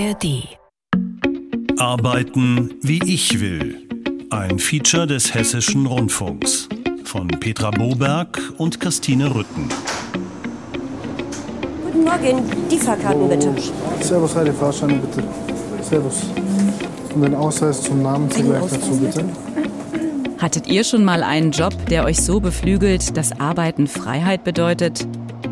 ARD. Arbeiten wie ich will. Ein Feature des Hessischen Rundfunks. Von Petra Boberg und Christine Rütten. Guten Morgen, die Fahrkarten bitte. Servus, Heidi, Fahrscheine bitte. Servus. Und den Ausweis zum Namen zugleich dazu bitte. Hattet ihr schon mal einen Job, der euch so beflügelt, dass Arbeiten Freiheit bedeutet?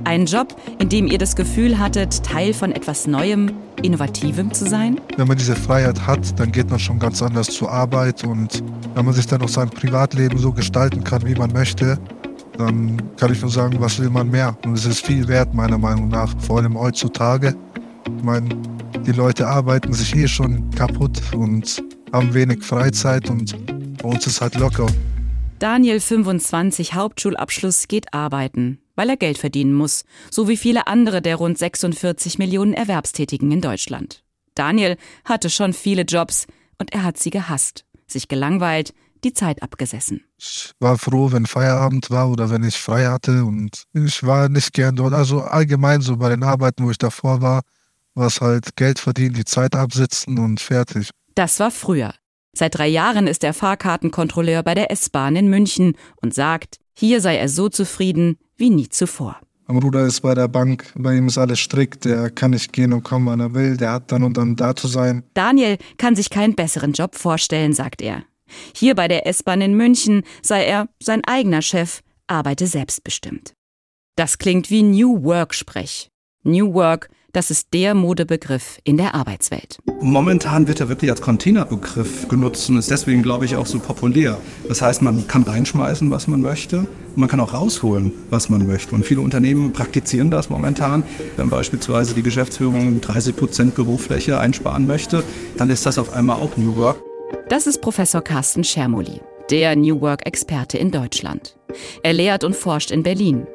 Einen Job, in dem ihr das Gefühl hattet, Teil von etwas Neuem, Innovativem zu sein? Wenn man diese Freiheit hat, dann geht man schon ganz anders zur Arbeit und wenn man sich dann auch sein Privatleben so gestalten kann, wie man möchte, dann kann ich nur sagen, was will man mehr? Und es ist viel wert, meiner Meinung nach, vor allem heutzutage. Ich meine, die Leute arbeiten sich eh schon kaputt und haben wenig Freizeit und bei uns ist halt locker. Daniel 25 Hauptschulabschluss geht arbeiten, weil er Geld verdienen muss, so wie viele andere der rund 46 Millionen Erwerbstätigen in Deutschland. Daniel hatte schon viele Jobs und er hat sie gehasst, sich gelangweilt, die Zeit abgesessen. Ich war froh, wenn Feierabend war oder wenn ich frei hatte und ich war nicht gern dort. Also allgemein so bei den Arbeiten, wo ich davor war, war es halt Geld verdienen, die Zeit absitzen und fertig. Das war früher. Seit drei Jahren ist er Fahrkartenkontrolleur bei der S-Bahn in München und sagt, hier sei er so zufrieden wie nie zuvor. Mein Bruder ist bei der Bank, bei ihm ist alles strikt, der kann nicht gehen und kommen, wann er will, der hat dann und dann da zu sein. Daniel kann sich keinen besseren Job vorstellen, sagt er. Hier bei der S-Bahn in München sei er sein eigener Chef, arbeite selbstbestimmt. Das klingt wie New Work-Sprech. New Work das ist der Modebegriff in der Arbeitswelt. Momentan wird er wirklich als Containerbegriff genutzt und ist deswegen, glaube ich, auch so populär. Das heißt, man kann reinschmeißen, was man möchte. Und man kann auch rausholen, was man möchte. Und viele Unternehmen praktizieren das momentan. Wenn beispielsweise die Geschäftsführung 30 Prozent Bürofläche einsparen möchte, dann ist das auf einmal auch New Work. Das ist Professor Carsten Schermoli, der New Work-Experte in Deutschland. Er lehrt und forscht in Berlin.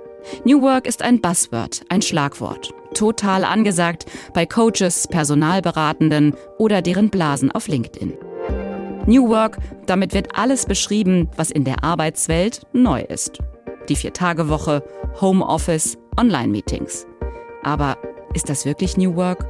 New Work ist ein Buzzword, ein Schlagwort. Total angesagt bei Coaches, Personalberatenden oder deren Blasen auf LinkedIn. New Work, damit wird alles beschrieben, was in der Arbeitswelt neu ist. Die Vier-Tage-Woche, Homeoffice, Online-Meetings. Aber ist das wirklich New Work?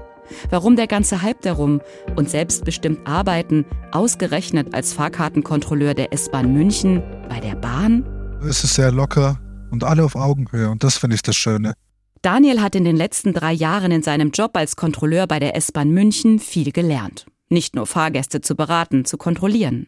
Warum der ganze Hype darum und selbstbestimmt arbeiten, ausgerechnet als Fahrkartenkontrolleur der S-Bahn München bei der Bahn? Es ist sehr locker, und alle auf Augenhöhe. Und das finde ich das Schöne. Daniel hat in den letzten drei Jahren in seinem Job als Kontrolleur bei der S-Bahn München viel gelernt. Nicht nur Fahrgäste zu beraten, zu kontrollieren.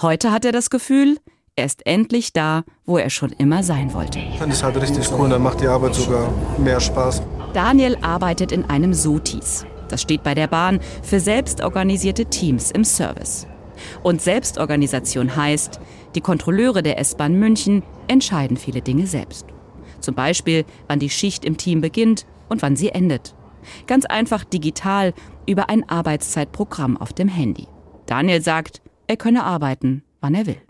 Heute hat er das Gefühl, er ist endlich da, wo er schon immer sein wollte. Ich finde es halt richtig cool, dann macht die Arbeit sogar mehr Spaß. Daniel arbeitet in einem SOTIS. Das steht bei der Bahn für selbstorganisierte Teams im Service. Und Selbstorganisation heißt, die Kontrolleure der S-Bahn München entscheiden viele Dinge selbst. Zum Beispiel, wann die Schicht im Team beginnt und wann sie endet. Ganz einfach digital über ein Arbeitszeitprogramm auf dem Handy. Daniel sagt, er könne arbeiten, wann er will.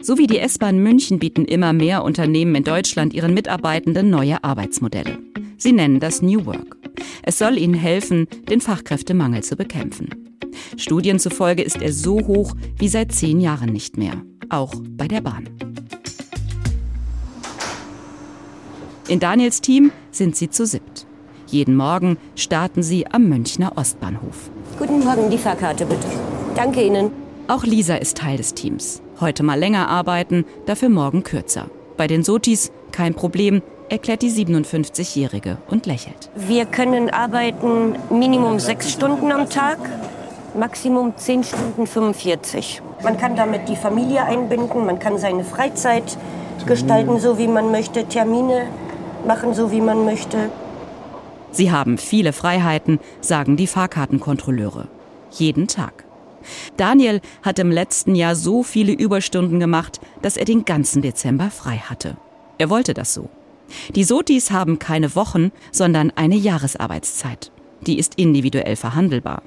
So wie die S-Bahn München bieten immer mehr Unternehmen in Deutschland ihren Mitarbeitenden neue Arbeitsmodelle. Sie nennen das New Work. Es soll ihnen helfen, den Fachkräftemangel zu bekämpfen. Studien zufolge ist er so hoch wie seit zehn Jahren nicht mehr, auch bei der Bahn. In Daniels Team sind sie zu siebt. Jeden Morgen starten sie am Münchner Ostbahnhof. Guten Morgen, die Fahrkarte bitte. Danke Ihnen. Auch Lisa ist Teil des Teams. Heute mal länger arbeiten, dafür morgen kürzer. Bei den Sotis kein Problem, erklärt die 57-Jährige und lächelt. Wir können arbeiten Minimum sechs Stunden am Tag. Maximum 10 Stunden 45. Man kann damit die Familie einbinden, man kann seine Freizeit gestalten, so wie man möchte, Termine machen, so wie man möchte. Sie haben viele Freiheiten, sagen die Fahrkartenkontrolleure. Jeden Tag. Daniel hat im letzten Jahr so viele Überstunden gemacht, dass er den ganzen Dezember frei hatte. Er wollte das so. Die Sotis haben keine Wochen, sondern eine Jahresarbeitszeit. Die ist individuell verhandelbar.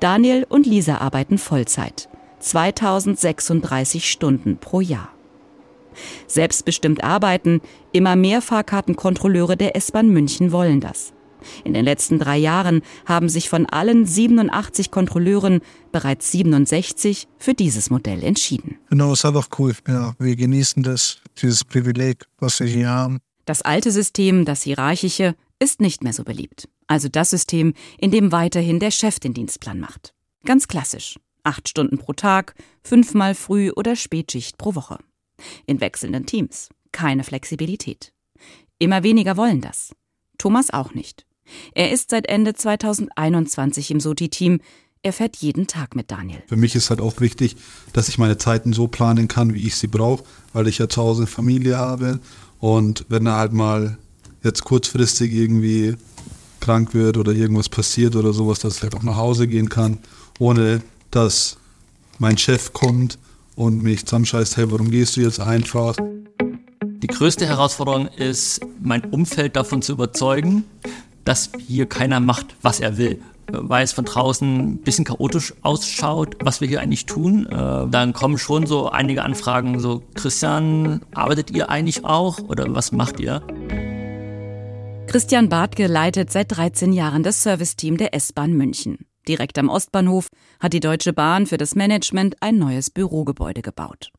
Daniel und Lisa arbeiten Vollzeit. 2036 Stunden pro Jahr. Selbstbestimmt arbeiten, immer mehr Fahrkartenkontrolleure der S-Bahn München wollen das. In den letzten drei Jahren haben sich von allen 87 Kontrolleuren bereits 67 für dieses Modell entschieden. Genau, ist einfach cool. Ja, wir genießen das, dieses Privileg, was wir hier haben. Das alte System, das hierarchische, ist nicht mehr so beliebt. Also das System, in dem weiterhin der Chef den Dienstplan macht. Ganz klassisch. Acht Stunden pro Tag, fünfmal Früh- oder Spätschicht pro Woche. In wechselnden Teams. Keine Flexibilität. Immer weniger wollen das. Thomas auch nicht. Er ist seit Ende 2021 im SOTI-Team. Er fährt jeden Tag mit Daniel. Für mich ist halt auch wichtig, dass ich meine Zeiten so planen kann, wie ich sie brauche, weil ich ja zu Hause Familie habe. Und wenn er halt mal jetzt kurzfristig irgendwie krank wird oder irgendwas passiert oder sowas, dass ich halt auch nach Hause gehen kann, ohne dass mein Chef kommt und mich zusammenscheißt, hey, warum gehst du jetzt einfach? Die größte Herausforderung ist, mein Umfeld davon zu überzeugen, dass hier keiner macht, was er will. Weil es von draußen ein bisschen chaotisch ausschaut, was wir hier eigentlich tun. Äh, dann kommen schon so einige Anfragen, so Christian, arbeitet ihr eigentlich auch oder was macht ihr? Christian Bartke leitet seit 13 Jahren das Serviceteam der S-Bahn München. Direkt am Ostbahnhof hat die Deutsche Bahn für das Management ein neues Bürogebäude gebaut.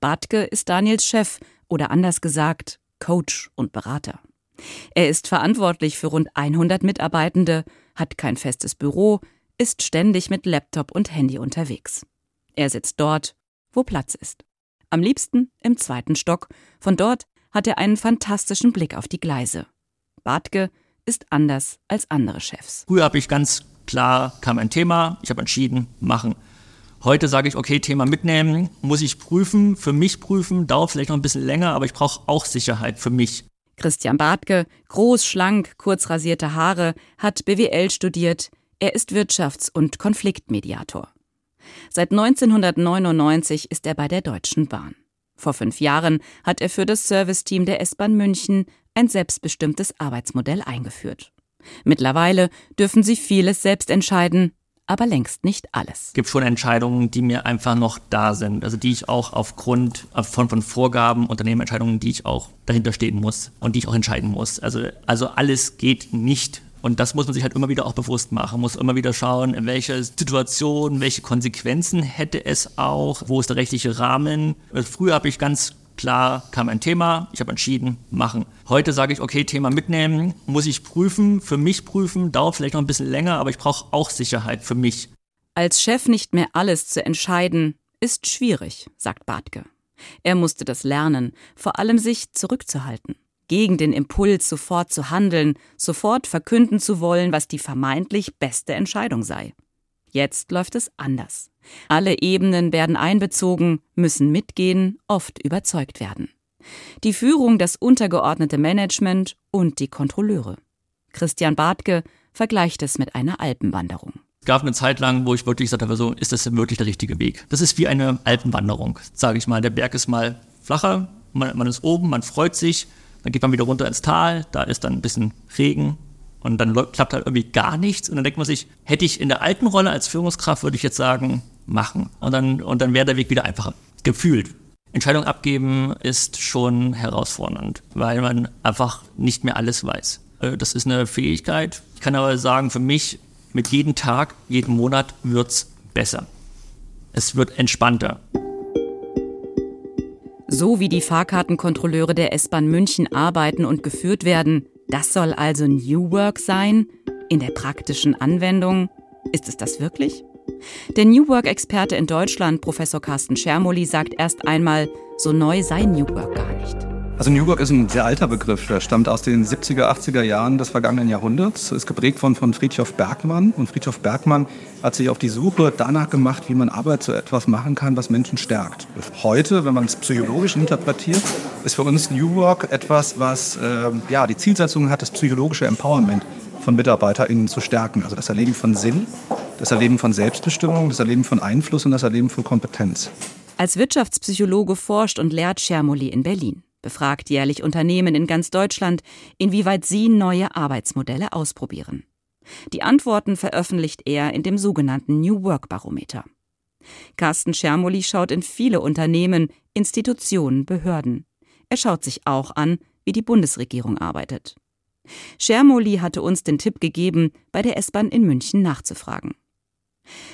Bartke ist Daniels Chef oder anders gesagt Coach und Berater. Er ist verantwortlich für rund 100 Mitarbeitende, hat kein festes Büro, ist ständig mit Laptop und Handy unterwegs. Er sitzt dort, wo Platz ist. Am liebsten im zweiten Stock. Von dort hat er einen fantastischen Blick auf die Gleise. Bartke ist anders als andere Chefs. Früher habe ich ganz klar, kam ein Thema, ich habe entschieden, machen. Heute sage ich, okay, Thema mitnehmen, muss ich prüfen, für mich prüfen, dauert vielleicht noch ein bisschen länger, aber ich brauche auch Sicherheit für mich. Christian Bartke, groß, schlank, kurz rasierte Haare, hat BWL studiert. Er ist Wirtschafts- und Konfliktmediator. Seit 1999 ist er bei der Deutschen Bahn. Vor fünf Jahren hat er für das Serviceteam der S-Bahn München ein selbstbestimmtes Arbeitsmodell eingeführt. Mittlerweile dürfen sie vieles selbst entscheiden, aber längst nicht alles. Es gibt schon Entscheidungen, die mir einfach noch da sind, also die ich auch aufgrund von, von Vorgaben, Unternehmenentscheidungen, die ich auch dahinter stehen muss und die ich auch entscheiden muss. Also, also alles geht nicht. Und das muss man sich halt immer wieder auch bewusst machen, muss immer wieder schauen, in welcher Situation, welche Konsequenzen hätte es auch, wo ist der rechtliche Rahmen. Also früher habe ich ganz klar kam ein Thema, ich habe entschieden, machen. Heute sage ich, okay, Thema mitnehmen, muss ich prüfen, für mich prüfen, dauert vielleicht noch ein bisschen länger, aber ich brauche auch Sicherheit für mich. Als Chef nicht mehr alles zu entscheiden, ist schwierig, sagt Bartke. Er musste das lernen, vor allem sich zurückzuhalten, gegen den Impuls sofort zu handeln, sofort verkünden zu wollen, was die vermeintlich beste Entscheidung sei. Jetzt läuft es anders. Alle Ebenen werden einbezogen, müssen mitgehen, oft überzeugt werden. Die Führung, das untergeordnete Management und die Kontrolleure. Christian Bartke vergleicht es mit einer Alpenwanderung. Es gab eine Zeit lang, wo ich wirklich gesagt habe, so, ist das wirklich der richtige Weg? Das ist wie eine Alpenwanderung, sage ich mal. Der Berg ist mal flacher, man, man ist oben, man freut sich, dann geht man wieder runter ins Tal, da ist dann ein bisschen Regen, und dann klappt halt irgendwie gar nichts. Und dann denkt man sich, hätte ich in der alten Rolle als Führungskraft, würde ich jetzt sagen, machen. Und dann, und dann wäre der Weg wieder einfacher. Gefühlt. Entscheidung abgeben ist schon herausfordernd, weil man einfach nicht mehr alles weiß. Äh, das ist eine Fähigkeit. Ich kann aber sagen, für mich, mit jedem Tag, jeden Monat wird es besser. Es wird entspannter. So wie die Fahrkartenkontrolleure der S-Bahn München arbeiten und geführt werden, das soll also New Work sein? In der praktischen Anwendung? Ist es das wirklich? Der New Work-Experte in Deutschland, Professor Carsten Schermoli, sagt erst einmal, so neu sei New Work gar nicht. Also New Work ist ein sehr alter Begriff. Der stammt aus den 70er, 80er Jahren des vergangenen Jahrhunderts. Ist geprägt von, von Friedhof Bergmann. Und Friedhof Bergmann hat sich auf die Suche danach gemacht, wie man Arbeit zu etwas machen kann, was Menschen stärkt. Heute, wenn man es psychologisch interpretiert, ist für uns New Work etwas, was äh, ja, die Zielsetzung hat, das psychologische Empowerment von MitarbeiterInnen zu stärken. Also das Erleben von Sinn, das Erleben von Selbstbestimmung, das Erleben von Einfluss und das Erleben von Kompetenz. Als Wirtschaftspsychologe forscht und lehrt Schermoli in Berlin befragt jährlich Unternehmen in ganz Deutschland, inwieweit sie neue Arbeitsmodelle ausprobieren. Die Antworten veröffentlicht er in dem sogenannten New Work Barometer. Carsten Schermoli schaut in viele Unternehmen, Institutionen, Behörden. Er schaut sich auch an, wie die Bundesregierung arbeitet. Schermoli hatte uns den Tipp gegeben, bei der S-Bahn in München nachzufragen.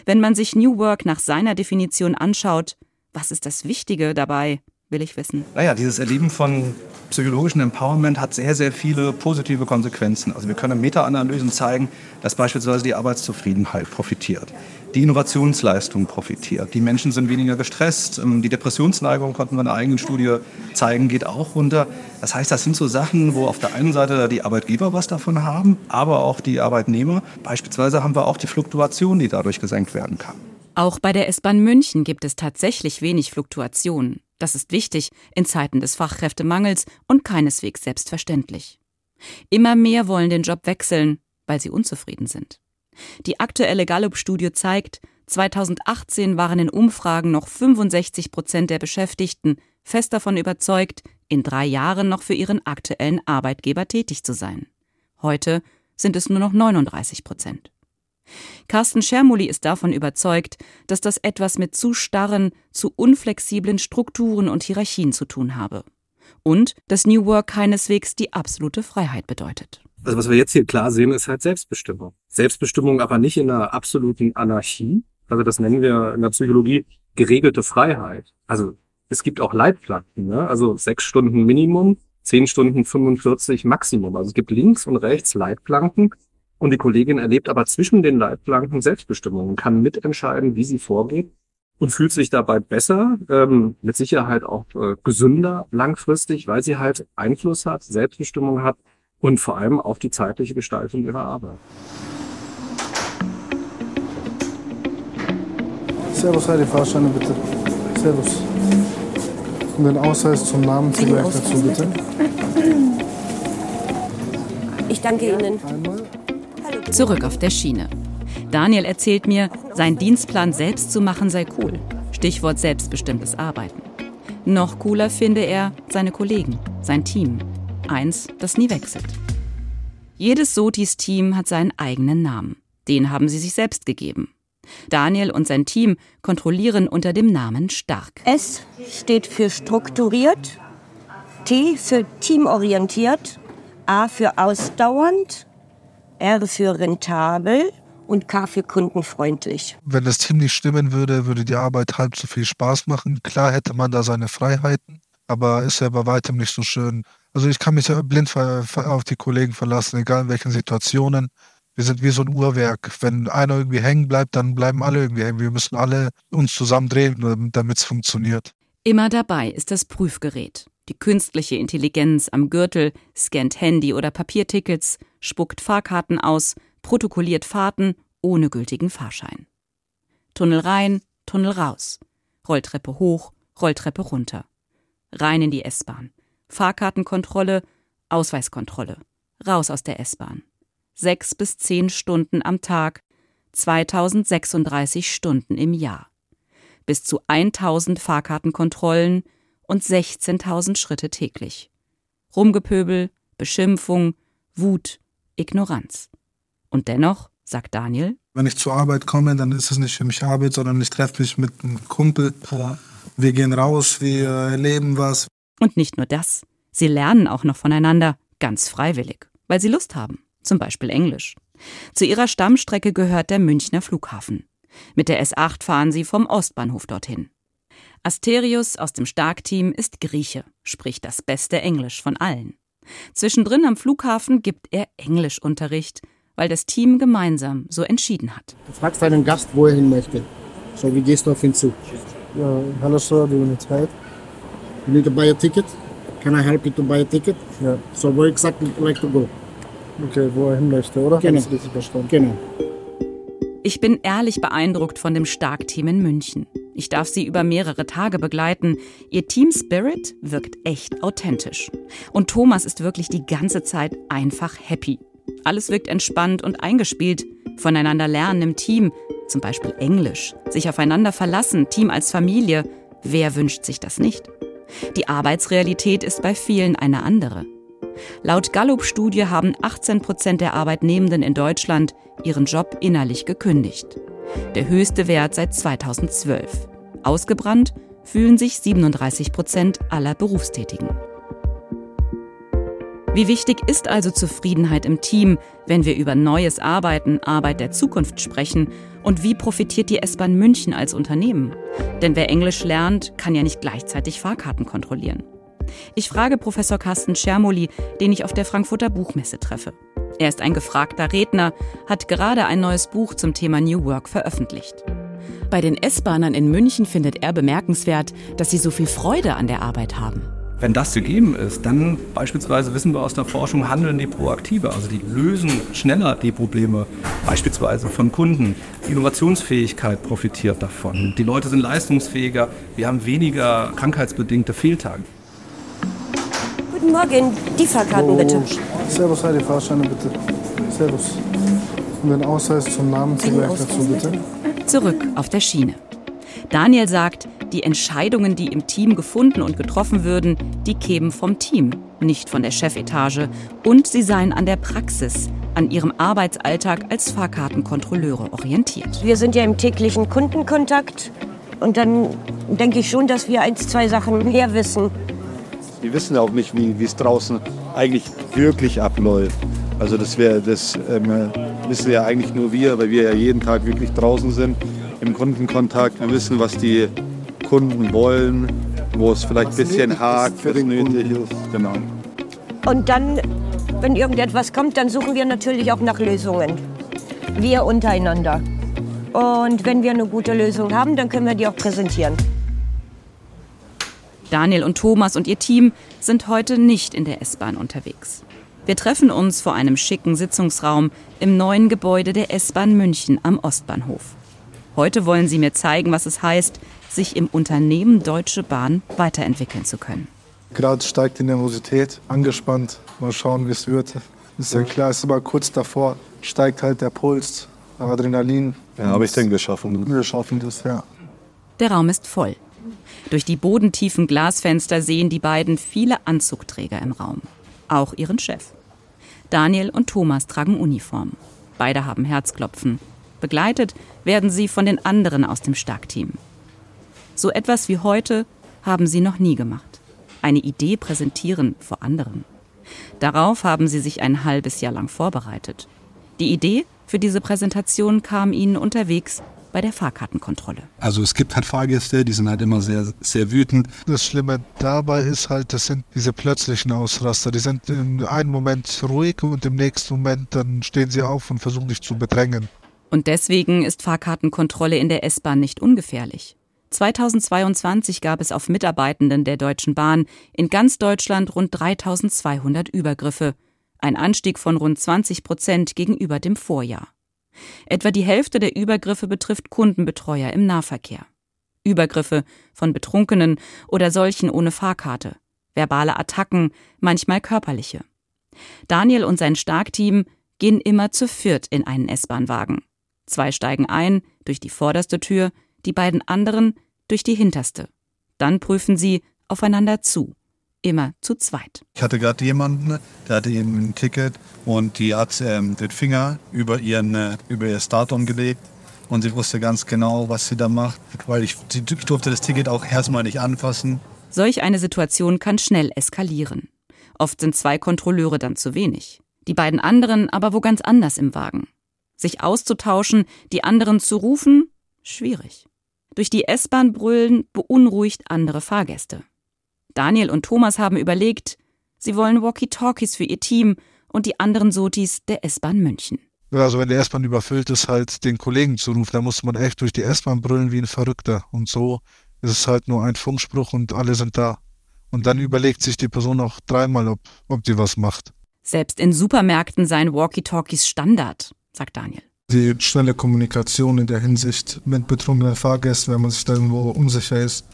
Wenn man sich New Work nach seiner Definition anschaut, was ist das Wichtige dabei? Will ich wissen. Naja, dieses Erleben von psychologischen Empowerment hat sehr, sehr viele positive Konsequenzen. Also wir können Meta-Analysen zeigen, dass beispielsweise die Arbeitszufriedenheit profitiert, die Innovationsleistung profitiert, die Menschen sind weniger gestresst, ähm, die Depressionsneigung, konnten wir in einer eigenen Studie zeigen, geht auch runter. Das heißt, das sind so Sachen, wo auf der einen Seite die Arbeitgeber was davon haben, aber auch die Arbeitnehmer. Beispielsweise haben wir auch die Fluktuation, die dadurch gesenkt werden kann. Auch bei der S-Bahn München gibt es tatsächlich wenig Fluktuation. Das ist wichtig in Zeiten des Fachkräftemangels und keineswegs selbstverständlich. Immer mehr wollen den Job wechseln, weil sie unzufrieden sind. Die aktuelle Gallup-Studie zeigt, 2018 waren in Umfragen noch 65 Prozent der Beschäftigten fest davon überzeugt, in drei Jahren noch für ihren aktuellen Arbeitgeber tätig zu sein. Heute sind es nur noch 39 Prozent. Carsten Schermuli ist davon überzeugt, dass das etwas mit zu starren, zu unflexiblen Strukturen und Hierarchien zu tun habe. Und dass New Work keineswegs die absolute Freiheit bedeutet. Also was wir jetzt hier klar sehen, ist halt Selbstbestimmung. Selbstbestimmung aber nicht in einer absoluten Anarchie. Also das nennen wir in der Psychologie geregelte Freiheit. Also es gibt auch Leitplanken, ne? also sechs Stunden Minimum, zehn Stunden 45 Maximum. Also es gibt links und rechts Leitplanken und die Kollegin erlebt aber zwischen den Leitplanken Selbstbestimmung und kann mitentscheiden, wie sie vorgeht und fühlt sich dabei besser, ähm, mit Sicherheit auch äh, gesünder langfristig, weil sie halt Einfluss hat, Selbstbestimmung hat und vor allem auf die zeitliche Gestaltung ihrer Arbeit. Servus, Heidi, Fahrscheine bitte. Servus. Und den Ausweis zum Namen gleich dazu, bitte. Ich danke Ihnen. Einmal. Zurück auf der Schiene. Daniel erzählt mir, sein Dienstplan selbst zu machen sei cool. Stichwort selbstbestimmtes Arbeiten. Noch cooler finde er seine Kollegen, sein Team. Eins, das nie wechselt. Jedes Sotis-Team hat seinen eigenen Namen. Den haben sie sich selbst gegeben. Daniel und sein Team kontrollieren unter dem Namen Stark. S steht für strukturiert, T für teamorientiert, A für ausdauernd, R für rentabel und K für kundenfreundlich. Wenn das Team nicht stimmen würde, würde die Arbeit halb so viel Spaß machen. Klar hätte man da seine Freiheiten, aber ist ja bei weitem nicht so schön. Also ich kann mich ja blind auf die Kollegen verlassen, egal in welchen Situationen. Wir sind wie so ein Uhrwerk. Wenn einer irgendwie hängen bleibt, dann bleiben alle irgendwie hängen. Wir müssen alle uns zusammen drehen, damit es funktioniert. Immer dabei ist das Prüfgerät. Die künstliche Intelligenz am Gürtel scannt Handy oder Papiertickets, spuckt Fahrkarten aus, protokolliert Fahrten ohne gültigen Fahrschein. Tunnel rein, Tunnel raus. Rolltreppe hoch, Rolltreppe runter. Rein in die S-Bahn. Fahrkartenkontrolle, Ausweiskontrolle. Raus aus der S-Bahn. Sechs bis zehn Stunden am Tag, 2036 Stunden im Jahr. Bis zu 1000 Fahrkartenkontrollen und 16.000 Schritte täglich. Rumgepöbel, Beschimpfung, Wut, Ignoranz. Und dennoch, sagt Daniel, Wenn ich zur Arbeit komme, dann ist es nicht für mich Arbeit, sondern ich treffe mich mit einem Kumpel. Wir gehen raus, wir erleben was. und nicht nur das, sie lernen auch noch voneinander, ganz freiwillig, weil sie Lust haben, zum Beispiel Englisch. Zu ihrer Stammstrecke gehört der Münchner Flughafen. Mit der S8 fahren sie vom Ostbahnhof dorthin. Asterius aus dem Starkteam ist Grieche, spricht das beste Englisch von allen. Zwischendrin am Flughafen gibt er Englischunterricht, weil das Team gemeinsam so entschieden hat. Du fragst deinen Gast, wo er hin möchte. So, wie gehst du auf ihn zu? Ja, hello sir, do you need help? You need to buy a ticket? Can I help you to buy a ticket? Ja. So, where exactly would you like to go? Okay, wo er hin möchte, oder? Genau. Genau. Ich bin ehrlich beeindruckt von dem Starkteam in München. Ich darf sie über mehrere Tage begleiten. Ihr Team Spirit wirkt echt authentisch. Und Thomas ist wirklich die ganze Zeit einfach happy. Alles wirkt entspannt und eingespielt. Voneinander lernen im Team, zum Beispiel Englisch, sich aufeinander verlassen, Team als Familie. Wer wünscht sich das nicht? Die Arbeitsrealität ist bei vielen eine andere. Laut Gallup-Studie haben 18 Prozent der Arbeitnehmenden in Deutschland ihren Job innerlich gekündigt. Der höchste Wert seit 2012. Ausgebrannt fühlen sich 37 Prozent aller Berufstätigen. Wie wichtig ist also Zufriedenheit im Team, wenn wir über neues Arbeiten, Arbeit der Zukunft sprechen? Und wie profitiert die S-Bahn München als Unternehmen? Denn wer Englisch lernt, kann ja nicht gleichzeitig Fahrkarten kontrollieren. Ich frage Professor Carsten Schermoli, den ich auf der Frankfurter Buchmesse treffe. Er ist ein gefragter Redner, hat gerade ein neues Buch zum Thema New Work veröffentlicht. Bei den S-Bahnern in München findet er bemerkenswert, dass sie so viel Freude an der Arbeit haben. Wenn das gegeben ist, dann beispielsweise wissen wir aus der Forschung, handeln die proaktiver. Also die lösen schneller die Probleme, beispielsweise von Kunden. Innovationsfähigkeit profitiert davon. Die Leute sind leistungsfähiger. Wir haben weniger krankheitsbedingte Fehltage. Guten Morgen, die Fahrkarten bitte. Servus, die Fahrscheine bitte. Servus. Und den Ausweis zum Namen zugleich dazu bitte. Zurück auf der Schiene. Daniel sagt, die Entscheidungen, die im Team gefunden und getroffen würden, die kämen vom Team, nicht von der Chefetage. Und sie seien an der Praxis, an ihrem Arbeitsalltag als Fahrkartenkontrolleure orientiert. Wir sind ja im täglichen Kundenkontakt und dann denke ich schon, dass wir eins, zwei Sachen mehr wissen. Wir wissen auch nicht, wie es draußen eigentlich wirklich abläuft. Also das, wär, das ähm, wissen ja eigentlich nur wir, weil wir ja jeden Tag wirklich draußen sind, im Kundenkontakt. Wir wissen, was die Kunden wollen, wo es vielleicht ein bisschen hakt, was nötig ist. Genau. Und dann, wenn irgendetwas kommt, dann suchen wir natürlich auch nach Lösungen. Wir untereinander. Und wenn wir eine gute Lösung haben, dann können wir die auch präsentieren. Daniel und Thomas und ihr Team sind heute nicht in der S-Bahn unterwegs. Wir treffen uns vor einem schicken Sitzungsraum im neuen Gebäude der S-Bahn München am Ostbahnhof. Heute wollen sie mir zeigen, was es heißt, sich im Unternehmen Deutsche Bahn weiterentwickeln zu können. Gerade steigt die Nervosität, angespannt. Mal schauen, wie es wird. Ist ja klar, ist aber kurz davor, steigt halt der Puls, Adrenalin. Ja, aber ich denke, wir schaffen das. Wir schaffen das, ja. Der Raum ist voll. Durch die bodentiefen Glasfenster sehen die beiden viele Anzugträger im Raum. Auch ihren Chef. Daniel und Thomas tragen Uniform. Beide haben Herzklopfen. Begleitet werden sie von den anderen aus dem Starkteam. So etwas wie heute haben sie noch nie gemacht. Eine Idee präsentieren vor anderen. Darauf haben sie sich ein halbes Jahr lang vorbereitet. Die Idee für diese Präsentation kam ihnen unterwegs bei der Fahrkartenkontrolle. Also es gibt halt Fahrgäste, die sind halt immer sehr, sehr wütend. Das Schlimme dabei ist halt, das sind diese plötzlichen Ausraster. Die sind in einem Moment ruhig und im nächsten Moment dann stehen sie auf und versuchen dich zu bedrängen. Und deswegen ist Fahrkartenkontrolle in der S-Bahn nicht ungefährlich. 2022 gab es auf Mitarbeitenden der Deutschen Bahn in ganz Deutschland rund 3200 Übergriffe, ein Anstieg von rund 20 Prozent gegenüber dem Vorjahr. Etwa die Hälfte der Übergriffe betrifft Kundenbetreuer im Nahverkehr. Übergriffe von Betrunkenen oder solchen ohne Fahrkarte, verbale Attacken, manchmal körperliche. Daniel und sein Starkteam gehen immer zu viert in einen S-Bahn-Wagen. Zwei steigen ein durch die vorderste Tür, die beiden anderen durch die hinterste. Dann prüfen sie aufeinander zu immer zu zweit. Ich hatte gerade jemanden, der hatte eben ein Ticket und die hat ähm, den Finger über, ihren, äh, über ihr Startton gelegt und sie wusste ganz genau, was sie da macht, weil ich, ich durfte das Ticket auch erstmal nicht anfassen. Solch eine Situation kann schnell eskalieren. Oft sind zwei Kontrolleure dann zu wenig. Die beiden anderen aber wo ganz anders im Wagen. Sich auszutauschen, die anderen zu rufen, schwierig. Durch die S-Bahn brüllen beunruhigt andere Fahrgäste. Daniel und Thomas haben überlegt, sie wollen Walkie-Talkies für ihr Team und die anderen Sotis der S-Bahn München. Also wenn die S-Bahn überfüllt ist, halt den Kollegen zu rufen, da muss man echt durch die S-Bahn brüllen wie ein Verrückter. Und so ist es halt nur ein Funkspruch und alle sind da. Und dann überlegt sich die Person auch dreimal, ob, ob die was macht. Selbst in Supermärkten seien Walkie-Talkies Standard, sagt Daniel. Die schnelle Kommunikation in der Hinsicht mit betrunkenen Fahrgästen, wenn man sich da irgendwo unsicher ist,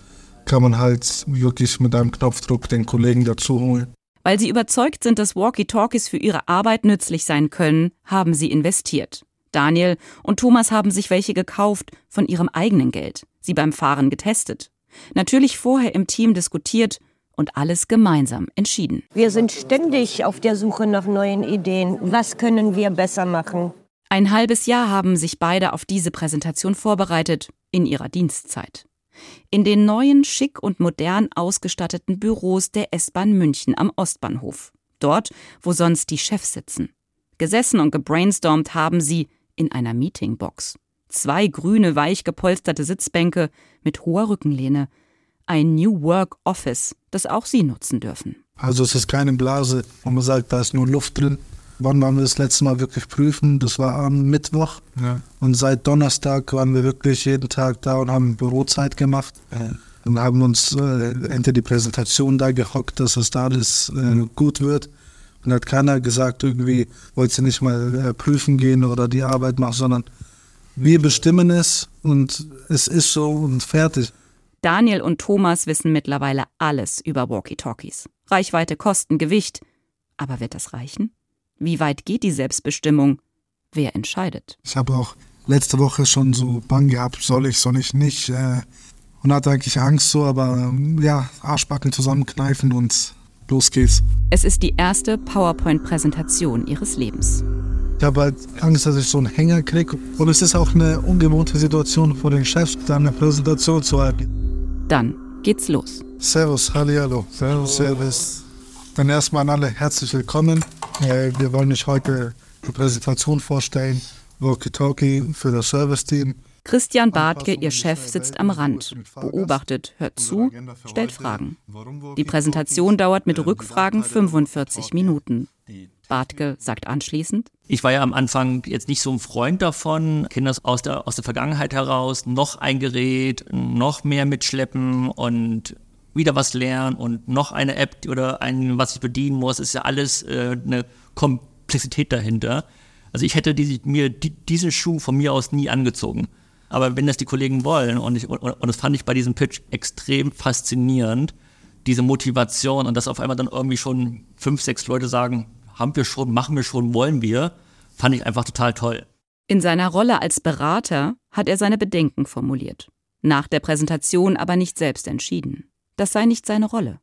kann man halt wirklich mit einem Knopfdruck den Kollegen dazu holen. Weil sie überzeugt sind, dass Walkie-Talkies für ihre Arbeit nützlich sein können, haben sie investiert. Daniel und Thomas haben sich welche gekauft von ihrem eigenen Geld, sie beim Fahren getestet. Natürlich vorher im Team diskutiert und alles gemeinsam entschieden. Wir sind ständig auf der Suche nach neuen Ideen. Was können wir besser machen? Ein halbes Jahr haben sich beide auf diese Präsentation vorbereitet in ihrer Dienstzeit in den neuen, schick und modern ausgestatteten Büros der S-Bahn München am Ostbahnhof. Dort, wo sonst die Chefs sitzen. Gesessen und gebrainstormt haben sie in einer Meetingbox. Zwei grüne, weich gepolsterte Sitzbänke mit hoher Rückenlehne. Ein New Work Office, das auch sie nutzen dürfen. Also es ist keine Blase, wo man sagt, da ist nur Luft drin. Wann waren wir das letzte Mal wirklich prüfen? Das war am Mittwoch. Ja. Und seit Donnerstag waren wir wirklich jeden Tag da und haben Bürozeit gemacht. Ja. Und haben uns äh, hinter die Präsentation da gehockt, dass es da alles äh, gut wird. Und hat keiner gesagt, irgendwie wollt ihr nicht mal äh, prüfen gehen oder die Arbeit machen, sondern wir bestimmen es und es ist so und fertig. Daniel und Thomas wissen mittlerweile alles über Walkie-Talkies. Reichweite, Kosten, Gewicht. Aber wird das reichen? Wie weit geht die Selbstbestimmung? Wer entscheidet? Ich habe auch letzte Woche schon so Bang gehabt, soll ich, soll ich nicht. Äh, und hatte eigentlich Angst so, aber ja, Arschbacken zusammenkneifen und los geht's. Es ist die erste PowerPoint-Präsentation ihres Lebens. Ich habe halt Angst, dass ich so einen Hänger kriege. Und es ist auch eine ungewohnte Situation vor den Chefs, da eine Präsentation zu halten. Dann geht's los. Servus, hallo, Servus. Servus. Dann erstmal an alle herzlich willkommen. Äh, wir wollen euch heute eine Präsentation vorstellen. Walkie-Talkie für das Service-Team. Christian Bartke, ihr Chef, sitzt am Rand, beobachtet, hört zu, stellt Fragen. Die Präsentation dauert mit Rückfragen 45 Minuten. Bartke sagt anschließend. Ich war ja am Anfang jetzt nicht so ein Freund davon, Kinder aus der, aus der Vergangenheit heraus, noch ein Gerät, noch mehr mitschleppen und wieder was lernen und noch eine App oder ein, was ich bedienen muss, ist ja alles äh, eine Komplexität dahinter. Also ich hätte die, mir die, diesen Schuh von mir aus nie angezogen. Aber wenn das die Kollegen wollen, und, ich, und, und das fand ich bei diesem Pitch extrem faszinierend, diese Motivation und dass auf einmal dann irgendwie schon fünf, sechs Leute sagen, haben wir schon, machen wir schon, wollen wir, fand ich einfach total toll. In seiner Rolle als Berater hat er seine Bedenken formuliert, nach der Präsentation aber nicht selbst entschieden. Das sei nicht seine Rolle.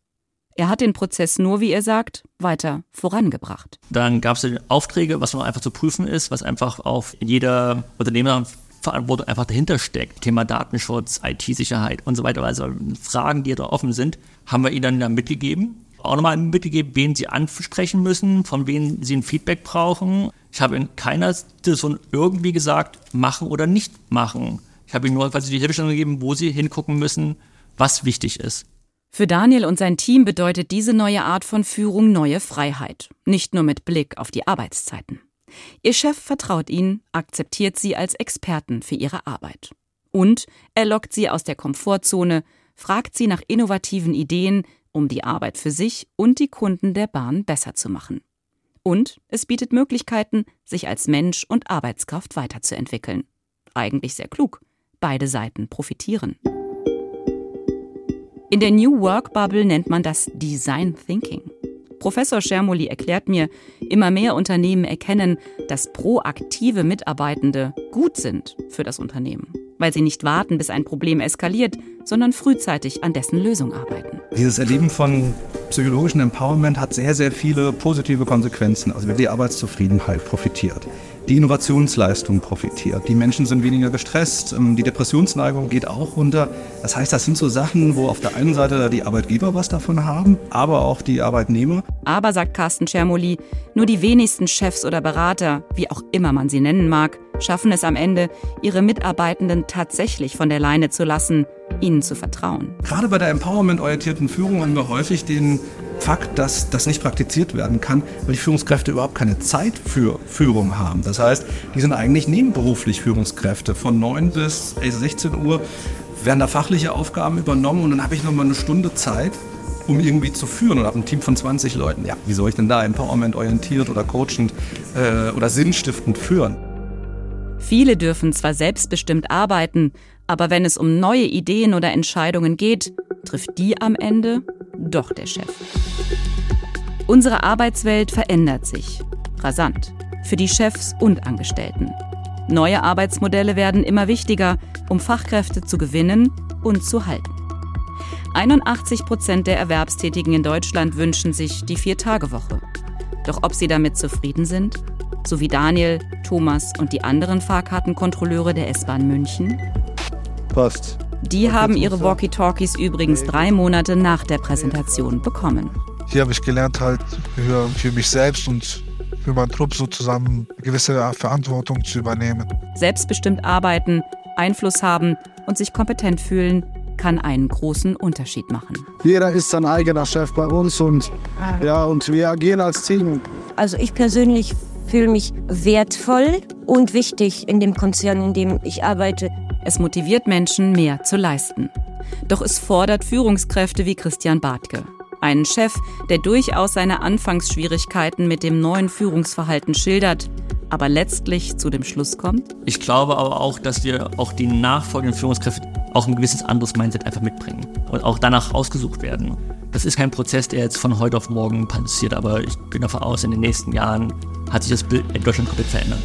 Er hat den Prozess nur, wie er sagt, weiter vorangebracht. Dann gab es Aufträge, was noch einfach zu prüfen ist, was einfach auf jeder Unternehmerverantwortung einfach dahinter steckt. Thema Datenschutz, IT-Sicherheit und so weiter. Also Fragen, die da offen sind, haben wir ihnen dann mitgegeben. Auch nochmal mitgegeben, wen sie ansprechen müssen, von wem sie ein Feedback brauchen. Ich habe in keiner Situation irgendwie gesagt, machen oder nicht machen. Ich habe ihnen nur quasi die Hilfestellung gegeben, wo sie hingucken müssen, was wichtig ist. Für Daniel und sein Team bedeutet diese neue Art von Führung neue Freiheit, nicht nur mit Blick auf die Arbeitszeiten. Ihr Chef vertraut ihnen, akzeptiert sie als Experten für ihre Arbeit. Und er lockt sie aus der Komfortzone, fragt sie nach innovativen Ideen, um die Arbeit für sich und die Kunden der Bahn besser zu machen. Und es bietet Möglichkeiten, sich als Mensch und Arbeitskraft weiterzuentwickeln. Eigentlich sehr klug. Beide Seiten profitieren. In der New Work Bubble nennt man das Design Thinking. Professor Schermoli erklärt mir, immer mehr Unternehmen erkennen, dass proaktive Mitarbeitende gut sind für das Unternehmen, weil sie nicht warten, bis ein Problem eskaliert, sondern frühzeitig an dessen Lösung arbeiten. Dieses Erleben von psychologischen Empowerment hat sehr, sehr viele positive Konsequenzen. Also wer die Arbeitszufriedenheit profitiert, die Innovationsleistung profitiert. Die Menschen sind weniger gestresst, ähm, die Depressionsneigung geht auch runter. Das heißt, das sind so Sachen, wo auf der einen Seite die Arbeitgeber was davon haben, aber auch die Arbeitnehmer. Aber, sagt Carsten Schermoli, nur die wenigsten Chefs oder Berater, wie auch immer man sie nennen mag, schaffen es am Ende, ihre Mitarbeitenden tatsächlich von der Leine zu lassen, ihnen zu vertrauen. Gerade bei der empowerment-orientierten Führung haben wir häufig den Fakt, dass das nicht praktiziert werden kann, weil die Führungskräfte überhaupt keine Zeit für Führung haben. Das heißt, die sind eigentlich nebenberuflich Führungskräfte. Von 9 bis 16 Uhr werden da fachliche Aufgaben übernommen und dann habe ich noch mal eine Stunde Zeit, um irgendwie zu führen und habe ein Team von 20 Leuten. Ja, wie soll ich denn da empowerment-orientiert oder coachend äh, oder sinnstiftend führen? Viele dürfen zwar selbstbestimmt arbeiten, aber wenn es um neue Ideen oder Entscheidungen geht, trifft die am Ende doch der Chef. Unsere Arbeitswelt verändert sich. Rasant. Für die Chefs und Angestellten. Neue Arbeitsmodelle werden immer wichtiger, um Fachkräfte zu gewinnen und zu halten. 81 Prozent der Erwerbstätigen in Deutschland wünschen sich die Vier-Tage-Woche. Doch ob sie damit zufrieden sind? So wie Daniel, Thomas und die anderen Fahrkartenkontrolleure der S-Bahn München? Passt. Die haben ihre Walkie-Talkies übrigens drei Monate nach der Präsentation bekommen. hier habe ich gelernt, halt für, für mich selbst und für meinen Trupp so zusammen eine gewisse Verantwortung zu übernehmen. Selbstbestimmt arbeiten, Einfluss haben und sich kompetent fühlen, kann einen großen Unterschied machen. Jeder ist sein eigener Chef bei uns und, ja, und wir agieren als Team. Also ich persönlich fühle mich wertvoll und wichtig in dem Konzern, in dem ich arbeite. Es motiviert Menschen, mehr zu leisten. Doch es fordert Führungskräfte wie Christian Bartke. Einen Chef, der durchaus seine Anfangsschwierigkeiten mit dem neuen Führungsverhalten schildert, aber letztlich zu dem Schluss kommt? Ich glaube aber auch, dass wir auch die nachfolgenden Führungskräfte auch ein gewisses anderes Mindset einfach mitbringen und auch danach ausgesucht werden. Das ist kein Prozess, der jetzt von heute auf morgen passiert, aber ich bin davon aus, in den nächsten Jahren hat sich das Bild in Deutschland komplett verändert.